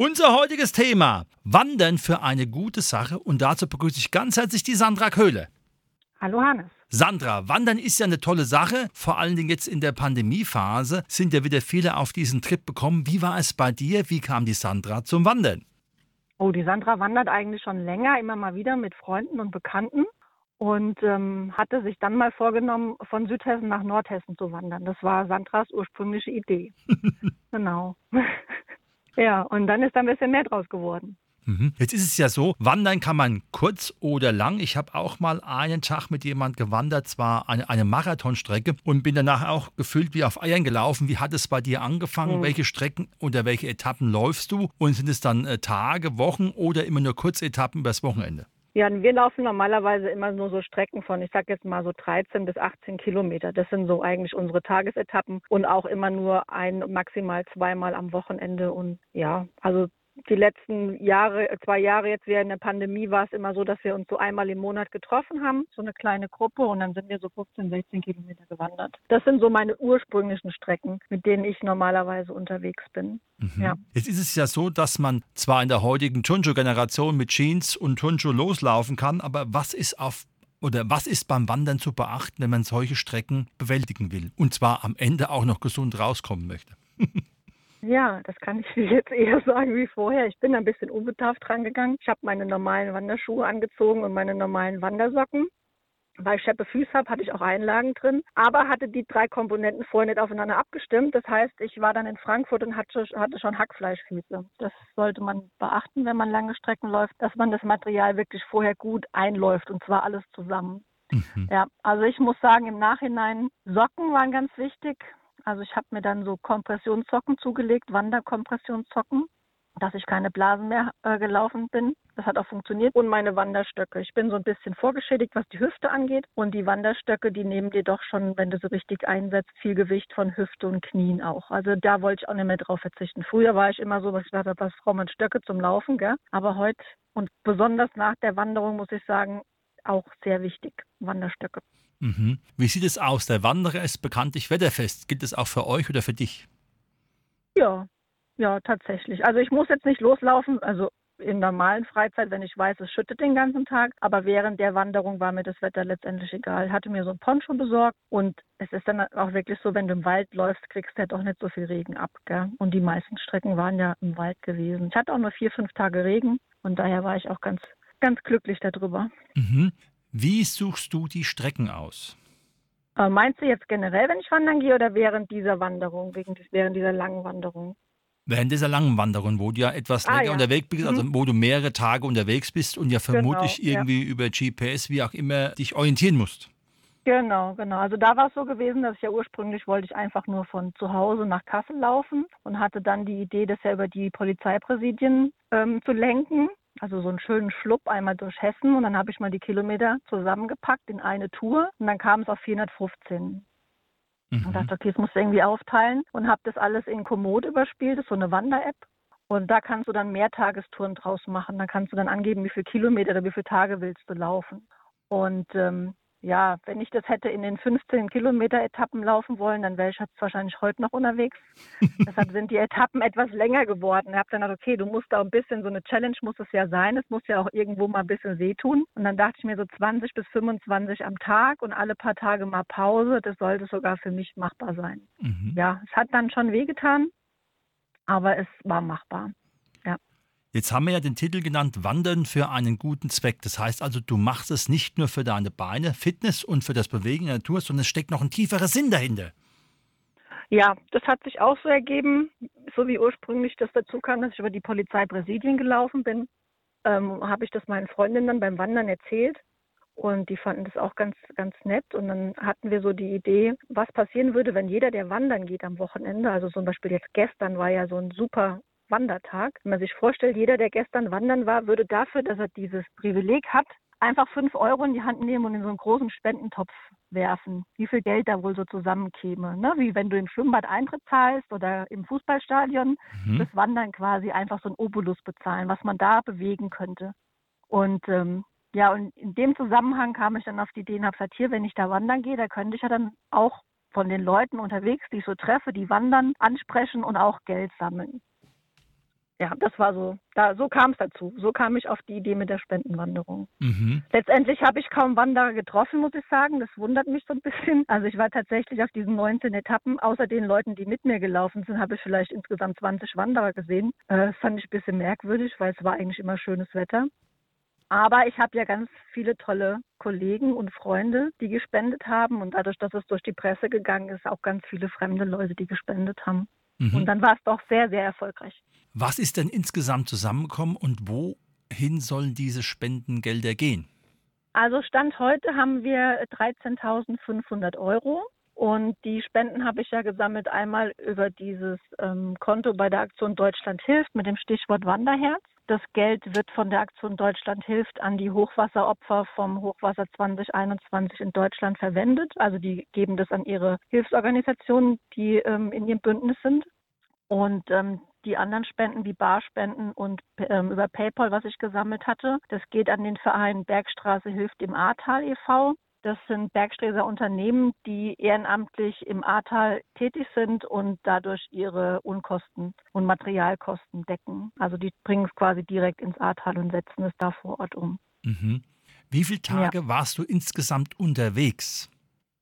Unser heutiges Thema: Wandern für eine gute Sache und dazu begrüße ich ganz herzlich die Sandra Köhle. Hallo Hannes. Sandra, Wandern ist ja eine tolle Sache. Vor allen Dingen jetzt in der Pandemiephase sind ja wieder viele auf diesen Trip gekommen. Wie war es bei dir? Wie kam die Sandra zum Wandern? Oh, die Sandra wandert eigentlich schon länger, immer mal wieder mit Freunden und Bekannten und ähm, hatte sich dann mal vorgenommen, von Südhessen nach Nordhessen zu wandern. Das war Sandras ursprüngliche Idee. genau. Ja, und dann ist da ein bisschen mehr draus geworden. Mhm. Jetzt ist es ja so, wandern kann man kurz oder lang. Ich habe auch mal einen Tag mit jemand gewandert, zwar eine, eine Marathonstrecke und bin danach auch gefühlt wie auf Eiern gelaufen. Wie hat es bei dir angefangen? Mhm. Welche Strecken oder welche Etappen läufst du? Und sind es dann äh, Tage, Wochen oder immer nur Kurzetappen übers Wochenende? Ja, wir laufen normalerweise immer nur so Strecken von, ich sag jetzt mal so 13 bis 18 Kilometer. Das sind so eigentlich unsere Tagesetappen und auch immer nur ein, maximal zweimal am Wochenende. Und ja, also die letzten Jahre, zwei Jahre jetzt während der Pandemie war es immer so, dass wir uns so einmal im Monat getroffen haben, so eine kleine Gruppe und dann sind wir so 15, 16 Kilometer gewandert. Das sind so meine ursprünglichen Strecken, mit denen ich normalerweise unterwegs bin. Mhm. Ja. Jetzt ist es ja so, dass man zwar in der heutigen Turnschuh-Generation mit Jeans und Turnschuh loslaufen kann, aber was ist auf oder was ist beim Wandern zu beachten, wenn man solche Strecken bewältigen will und zwar am Ende auch noch gesund rauskommen möchte? Ja, das kann ich jetzt eher sagen wie vorher. Ich bin ein bisschen unbedarft rangegangen. Ich habe meine normalen Wanderschuhe angezogen und meine normalen Wandersocken. Weil ich scheppe Füße habe, hatte ich auch Einlagen drin, aber hatte die drei Komponenten vorher nicht aufeinander abgestimmt. Das heißt, ich war dann in Frankfurt und hatte, hatte schon Hackfleischfüße. Das sollte man beachten, wenn man lange Strecken läuft, dass man das Material wirklich vorher gut einläuft und zwar alles zusammen. Mhm. Ja, also ich muss sagen, im Nachhinein Socken waren ganz wichtig. Also ich habe mir dann so Kompressionssocken zugelegt, Wanderkompressionssocken, dass ich keine Blasen mehr äh, gelaufen bin. Das hat auch funktioniert. Und meine Wanderstöcke. Ich bin so ein bisschen vorgeschädigt, was die Hüfte angeht. Und die Wanderstöcke, die nehmen dir doch schon, wenn du sie richtig einsetzt, viel Gewicht von Hüfte und Knien auch. Also da wollte ich auch nicht mehr drauf verzichten. Früher war ich immer so, dass ich dachte, was braucht man Stöcke zum Laufen, gell? Aber heute und besonders nach der Wanderung muss ich sagen, auch sehr wichtig, Wanderstöcke. Mhm. Wie sieht es aus? Der Wanderer ist bekanntlich wetterfest. Gilt es auch für euch oder für dich? Ja, ja, tatsächlich. Also ich muss jetzt nicht loslaufen, also in normalen Freizeit, wenn ich weiß, es schüttet den ganzen Tag. Aber während der Wanderung war mir das Wetter letztendlich egal. Ich hatte mir so ein Poncho besorgt und es ist dann auch wirklich so, wenn du im Wald läufst, kriegst du ja doch nicht so viel Regen ab. Gell? Und die meisten Strecken waren ja im Wald gewesen. Ich hatte auch nur vier, fünf Tage Regen und daher war ich auch ganz, ganz glücklich darüber. Mhm. Wie suchst du die Strecken aus? Äh, meinst du jetzt generell, wenn ich wandern gehe oder während dieser Wanderung, während dieser langen Wanderung? Während dieser langen Wanderung, wo du ja etwas ah, länger ja. unterwegs bist, also mhm. wo du mehrere Tage unterwegs bist und ja vermutlich genau, irgendwie ja. über GPS, wie auch immer, dich orientieren musst. Genau, genau. Also da war es so gewesen, dass ich ja ursprünglich wollte ich einfach nur von zu Hause nach Kassel laufen und hatte dann die Idee, das ja über die Polizeipräsidien ähm, zu lenken also so einen schönen Schlupp einmal durch Hessen und dann habe ich mal die Kilometer zusammengepackt in eine Tour und dann kam es auf 415. Mhm. Und dachte, okay, das muss irgendwie aufteilen und habe das alles in Komoot überspielt, das ist so eine Wander-App. Und da kannst du dann Mehrtagestouren draus machen. Da kannst du dann angeben, wie viele Kilometer oder wie viele Tage willst du laufen. Und ähm, ja, wenn ich das hätte in den 15 Kilometer Etappen laufen wollen, dann wäre ich jetzt wahrscheinlich heute noch unterwegs. Deshalb sind die Etappen etwas länger geworden. Ich habe dann gedacht, okay, du musst da ein bisschen, so eine Challenge muss es ja sein. Es muss ja auch irgendwo mal ein bisschen wehtun. Und dann dachte ich mir so 20 bis 25 am Tag und alle paar Tage mal Pause. Das sollte sogar für mich machbar sein. Mhm. Ja, es hat dann schon wehgetan, aber es war machbar. Jetzt haben wir ja den Titel genannt Wandern für einen guten Zweck. Das heißt also, du machst es nicht nur für deine Beine, Fitness und für das Bewegen in der Natur, sondern es steckt noch ein tieferer Sinn dahinter. Ja, das hat sich auch so ergeben, so wie ursprünglich das dazu kam, dass ich über die Polizeipräsidien gelaufen bin, ähm, habe ich das meinen Freundinnen beim Wandern erzählt und die fanden das auch ganz, ganz nett. Und dann hatten wir so die Idee, was passieren würde, wenn jeder, der wandern geht am Wochenende, also zum Beispiel jetzt gestern war ja so ein super Wandertag. Wenn man sich vorstellt, jeder, der gestern wandern war, würde dafür, dass er dieses Privileg hat, einfach fünf Euro in die Hand nehmen und in so einen großen Spendentopf werfen, wie viel Geld da wohl so zusammenkäme. Ne? Wie wenn du im Schwimmbad Eintritt zahlst oder im Fußballstadion, mhm. das Wandern quasi einfach so ein Obolus bezahlen, was man da bewegen könnte. Und ähm, ja, und in dem Zusammenhang kam ich dann auf die Idee und habe gesagt, hier, wenn ich da wandern gehe, da könnte ich ja dann auch von den Leuten unterwegs, die ich so treffe, die wandern, ansprechen und auch Geld sammeln ja, das war so, da, so kam es dazu. So kam ich auf die Idee mit der Spendenwanderung. Mhm. Letztendlich habe ich kaum Wanderer getroffen, muss ich sagen. Das wundert mich so ein bisschen. Also ich war tatsächlich auf diesen 19 Etappen. Außer den Leuten, die mit mir gelaufen sind, habe ich vielleicht insgesamt 20 Wanderer gesehen. Äh, das fand ich ein bisschen merkwürdig, weil es war eigentlich immer schönes Wetter. Aber ich habe ja ganz viele tolle Kollegen und Freunde, die gespendet haben. Und dadurch, dass es durch die Presse gegangen ist, auch ganz viele fremde Leute, die gespendet haben. Mhm. Und dann war es doch sehr, sehr erfolgreich. Was ist denn insgesamt zusammengekommen und wohin sollen diese Spendengelder gehen? Also Stand heute haben wir 13.500 Euro. Und die Spenden habe ich ja gesammelt einmal über dieses ähm, Konto bei der Aktion Deutschland hilft mit dem Stichwort Wanderherz. Das Geld wird von der Aktion Deutschland hilft an die Hochwasseropfer vom Hochwasser 2021 in Deutschland verwendet. Also die geben das an ihre Hilfsorganisationen, die ähm, in ihrem Bündnis sind. Und ähm, die anderen Spenden wie Barspenden und ähm, über PayPal, was ich gesammelt hatte, das geht an den Verein Bergstraße hilft im Ahrtal e.V. Das sind Bergsträser Unternehmen, die ehrenamtlich im Ahrtal tätig sind und dadurch ihre Unkosten und Materialkosten decken. Also die bringen es quasi direkt ins Ahrtal und setzen es da vor Ort um. Mhm. Wie viele Tage ja. warst du insgesamt unterwegs?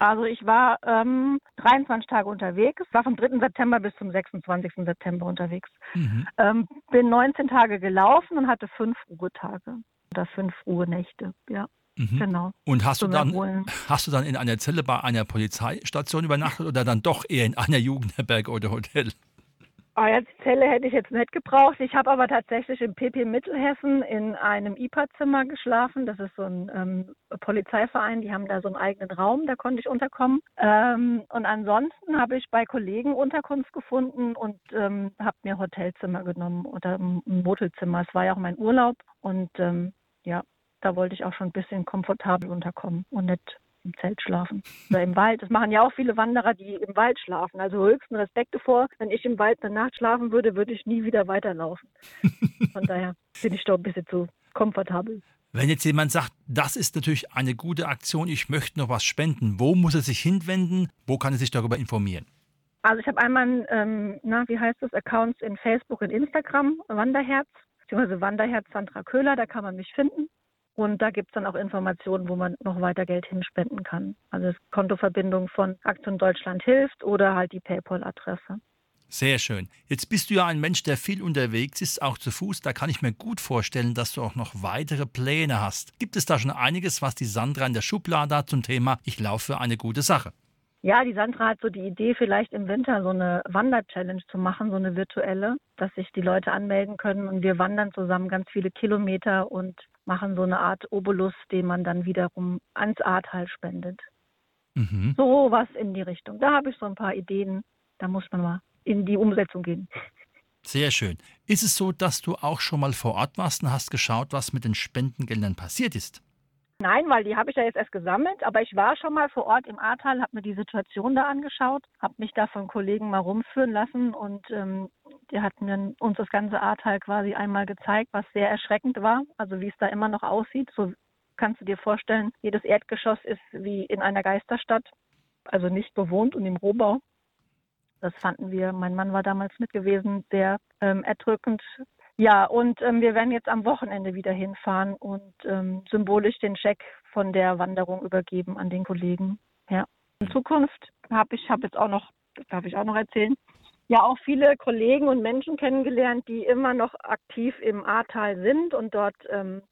Also ich war ähm, 23 Tage unterwegs, war vom 3. September bis zum 26. September unterwegs. Mhm. Ähm, bin 19 Tage gelaufen und hatte fünf Ruhetage oder fünf Ruhenächte, ja. Mhm. Genau. Und hast du, dann, hast du dann in einer Zelle bei einer Polizeistation übernachtet oder dann doch eher in einer Jugendherberge oder Hotel? Oh, jetzt Zelle hätte ich jetzt nicht gebraucht. Ich habe aber tatsächlich im PP Mittelhessen in einem IPA-Zimmer geschlafen. Das ist so ein ähm, Polizeiverein, die haben da so einen eigenen Raum, da konnte ich unterkommen. Ähm, und ansonsten habe ich bei Kollegen Unterkunft gefunden und ähm, habe mir Hotelzimmer genommen oder ein Motelzimmer. Es war ja auch mein Urlaub und ähm, ja, da wollte ich auch schon ein bisschen komfortabel unterkommen und nicht im Zelt schlafen oder im Wald. Das machen ja auch viele Wanderer, die im Wald schlafen. Also höchsten Respekt davor. Wenn ich im Wald eine Nacht schlafen würde, würde ich nie wieder weiterlaufen. Von daher bin ich doch ein bisschen zu komfortabel. Wenn jetzt jemand sagt, das ist natürlich eine gute Aktion, ich möchte noch was spenden, wo muss er sich hinwenden? Wo kann er sich darüber informieren? Also ich habe einmal, ähm, na, wie heißt das, Accounts in Facebook und Instagram, Wanderherz, beziehungsweise Wanderherz Sandra Köhler, da kann man mich finden. Und da gibt es dann auch Informationen, wo man noch weiter Geld hinspenden kann. Also Kontoverbindung von Aktion Deutschland hilft oder halt die PayPal-Adresse. Sehr schön. Jetzt bist du ja ein Mensch, der viel unterwegs ist, auch zu Fuß. Da kann ich mir gut vorstellen, dass du auch noch weitere Pläne hast. Gibt es da schon einiges, was die Sandra in der Schublade hat zum Thema Ich laufe für eine gute Sache? Ja, die Sandra hat so die Idee, vielleicht im Winter so eine Wander-Challenge zu machen, so eine virtuelle, dass sich die Leute anmelden können und wir wandern zusammen ganz viele Kilometer und machen so eine Art Obolus, den man dann wiederum ans Ahrtal spendet. Mhm. So was in die Richtung. Da habe ich so ein paar Ideen. Da muss man mal in die Umsetzung gehen. Sehr schön. Ist es so, dass du auch schon mal vor Ort warst und hast geschaut, was mit den Spendengeldern passiert ist? Nein, weil die habe ich ja jetzt erst gesammelt, aber ich war schon mal vor Ort im Ahrtal, habe mir die Situation da angeschaut, habe mich da von Kollegen mal rumführen lassen und ähm, die hatten mir uns das ganze Ahrtal quasi einmal gezeigt, was sehr erschreckend war, also wie es da immer noch aussieht. So kannst du dir vorstellen, jedes Erdgeschoss ist wie in einer Geisterstadt, also nicht bewohnt und im Rohbau. Das fanden wir, mein Mann war damals mit gewesen, sehr ähm, erdrückend. Ja, und ähm, wir werden jetzt am Wochenende wieder hinfahren und ähm, symbolisch den Scheck von der Wanderung übergeben an den Kollegen. Ja. In Zukunft habe ich habe jetzt auch noch, das darf ich auch noch erzählen, ja auch viele Kollegen und Menschen kennengelernt, die immer noch aktiv im Ahrtal sind und dort ähm,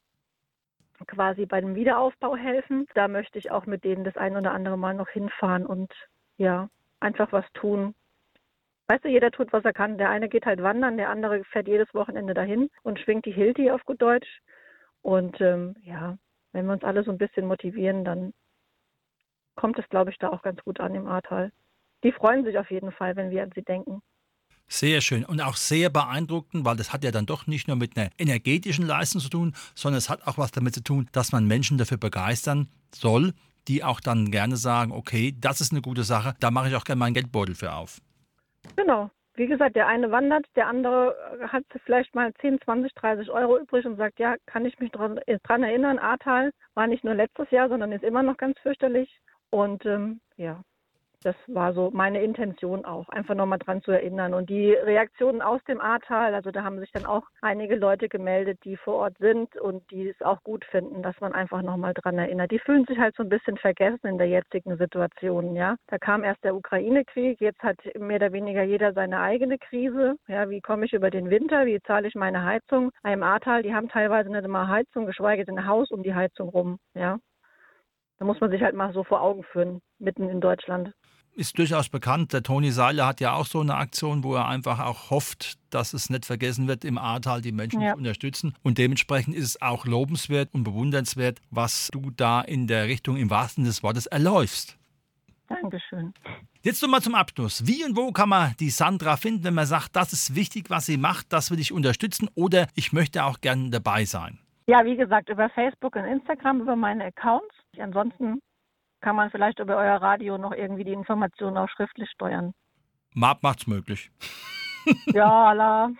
quasi bei dem Wiederaufbau helfen. Da möchte ich auch mit denen das ein oder andere Mal noch hinfahren und ja, einfach was tun, Weißt du, jeder tut, was er kann. Der eine geht halt wandern, der andere fährt jedes Wochenende dahin und schwingt die Hilti auf gut Deutsch. Und ähm, ja, wenn wir uns alle so ein bisschen motivieren, dann kommt es, glaube ich, da auch ganz gut an im Ahrtal. Die freuen sich auf jeden Fall, wenn wir an sie denken. Sehr schön und auch sehr beeindruckend, weil das hat ja dann doch nicht nur mit einer energetischen Leistung zu tun, sondern es hat auch was damit zu tun, dass man Menschen dafür begeistern soll, die auch dann gerne sagen, okay, das ist eine gute Sache, da mache ich auch gerne meinen Geldbeutel für auf. Genau. Wie gesagt, der eine wandert, der andere hat vielleicht mal 10, 20, 30 Euro übrig und sagt, ja, kann ich mich daran erinnern, Ahrtal war nicht nur letztes Jahr, sondern ist immer noch ganz fürchterlich. Und ähm, ja, das war so meine Intention auch, einfach nochmal dran zu erinnern. Und die Reaktionen aus dem Ahrtal, also da haben sich dann auch einige Leute gemeldet, die vor Ort sind und die es auch gut finden, dass man einfach nochmal dran erinnert. Die fühlen sich halt so ein bisschen vergessen in der jetzigen Situation, ja. Da kam erst der Ukraine-Krieg, jetzt hat mehr oder weniger jeder seine eigene Krise. Ja, wie komme ich über den Winter? Wie zahle ich meine Heizung? Im Ahrtal, die haben teilweise nicht immer Heizung, geschweige denn ein Haus um die Heizung rum, ja. Da muss man sich halt mal so vor Augen führen, mitten in Deutschland ist durchaus bekannt. Der Toni Seiler hat ja auch so eine Aktion, wo er einfach auch hofft, dass es nicht vergessen wird, im Ahrtal die Menschen ja. zu unterstützen. Und dementsprechend ist es auch lobenswert und bewundernswert, was du da in der Richtung im wahrsten des Wortes erläufst. Dankeschön. Jetzt nochmal zum Abschluss. Wie und wo kann man die Sandra finden, wenn man sagt, das ist wichtig, was sie macht, das will ich unterstützen oder ich möchte auch gerne dabei sein? Ja, wie gesagt, über Facebook und Instagram, über meine Accounts. Ansonsten kann man vielleicht über euer Radio noch irgendwie die Informationen auch schriftlich steuern. Map macht's möglich. ja, la.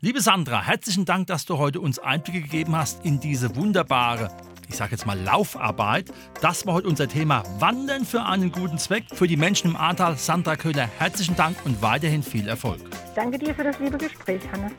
Liebe Sandra, herzlichen Dank, dass du heute uns Einblicke gegeben hast in diese wunderbare, ich sage jetzt mal Laufarbeit. Das war heute unser Thema Wandern für einen guten Zweck. Für die Menschen im Ahrtal, Sandra Köhler, herzlichen Dank und weiterhin viel Erfolg. Danke dir für das liebe Gespräch, Hannes.